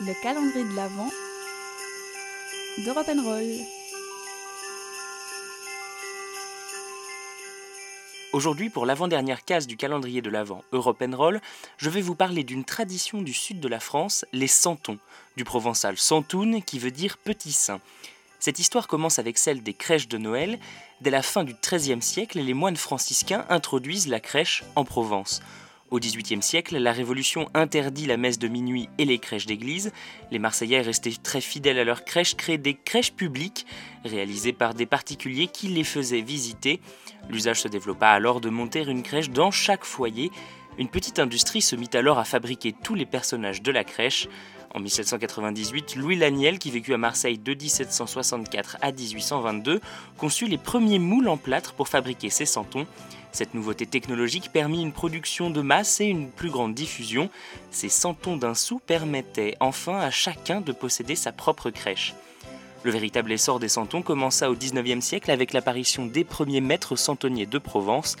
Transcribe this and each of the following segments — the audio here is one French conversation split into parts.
le calendrier de l'Avent de Roll. Aujourd'hui, pour l'avant-dernière case du calendrier de l'Avent Roll, je vais vous parler d'une tradition du sud de la France, les santons, du provençal santoun qui veut dire petit saint. Cette histoire commence avec celle des crèches de Noël. Dès la fin du XIIIe siècle, les moines franciscains introduisent la crèche en Provence. Au XVIIIe siècle, la Révolution interdit la messe de minuit et les crèches d'église. Les Marseillais, restés très fidèles à leurs crèches, créent des crèches publiques, réalisées par des particuliers qui les faisaient visiter. L'usage se développa alors de monter une crèche dans chaque foyer. Une petite industrie se mit alors à fabriquer tous les personnages de la crèche. En 1798, Louis Laniel, qui vécut à Marseille de 1764 à 1822, conçut les premiers moules en plâtre pour fabriquer ses santons. Cette nouveauté technologique permit une production de masse et une plus grande diffusion. Ces centons d'un sou permettaient enfin à chacun de posséder sa propre crèche. Le véritable essor des santons commença au XIXe siècle avec l'apparition des premiers maîtres santonniers de Provence.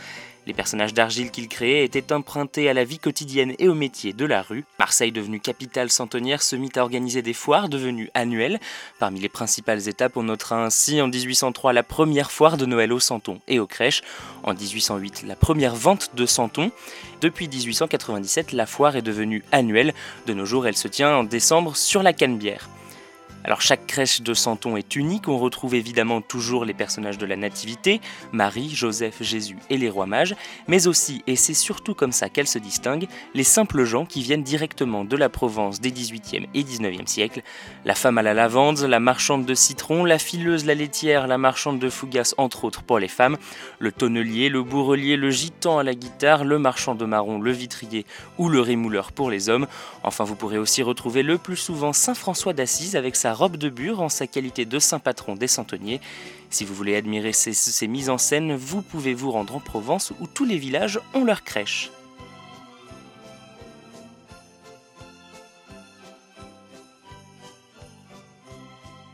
Les personnages d'argile qu'ils créaient étaient empruntés à la vie quotidienne et au métier de la rue. Marseille, devenue capitale santonnière, se mit à organiser des foires devenues annuelles. Parmi les principales étapes, on notera ainsi en 1803 la première foire de Noël aux santons et aux crèches. En 1808, la première vente de santons. Depuis 1897, la foire est devenue annuelle. De nos jours, elle se tient en décembre sur la Canebière. Alors chaque crèche de Santon est unique, on retrouve évidemment toujours les personnages de la Nativité, Marie, Joseph, Jésus et les rois mages, mais aussi, et c'est surtout comme ça qu'elle se distingue, les simples gens qui viennent directement de la Provence des 18e et 19e siècles, la femme à la lavande, la marchande de citron, la fileuse, la laitière, la marchande de fougasse entre autres pour les femmes, le tonnelier, le bourrelier, le gitan à la guitare, le marchand de marron, le vitrier ou le rémouleur pour les hommes. Enfin vous pourrez aussi retrouver le plus souvent Saint François d'Assise avec sa robe de bure en sa qualité de saint patron des centeniers. Si vous voulez admirer ces, ces mises en scène, vous pouvez vous rendre en Provence où tous les villages ont leur crèche.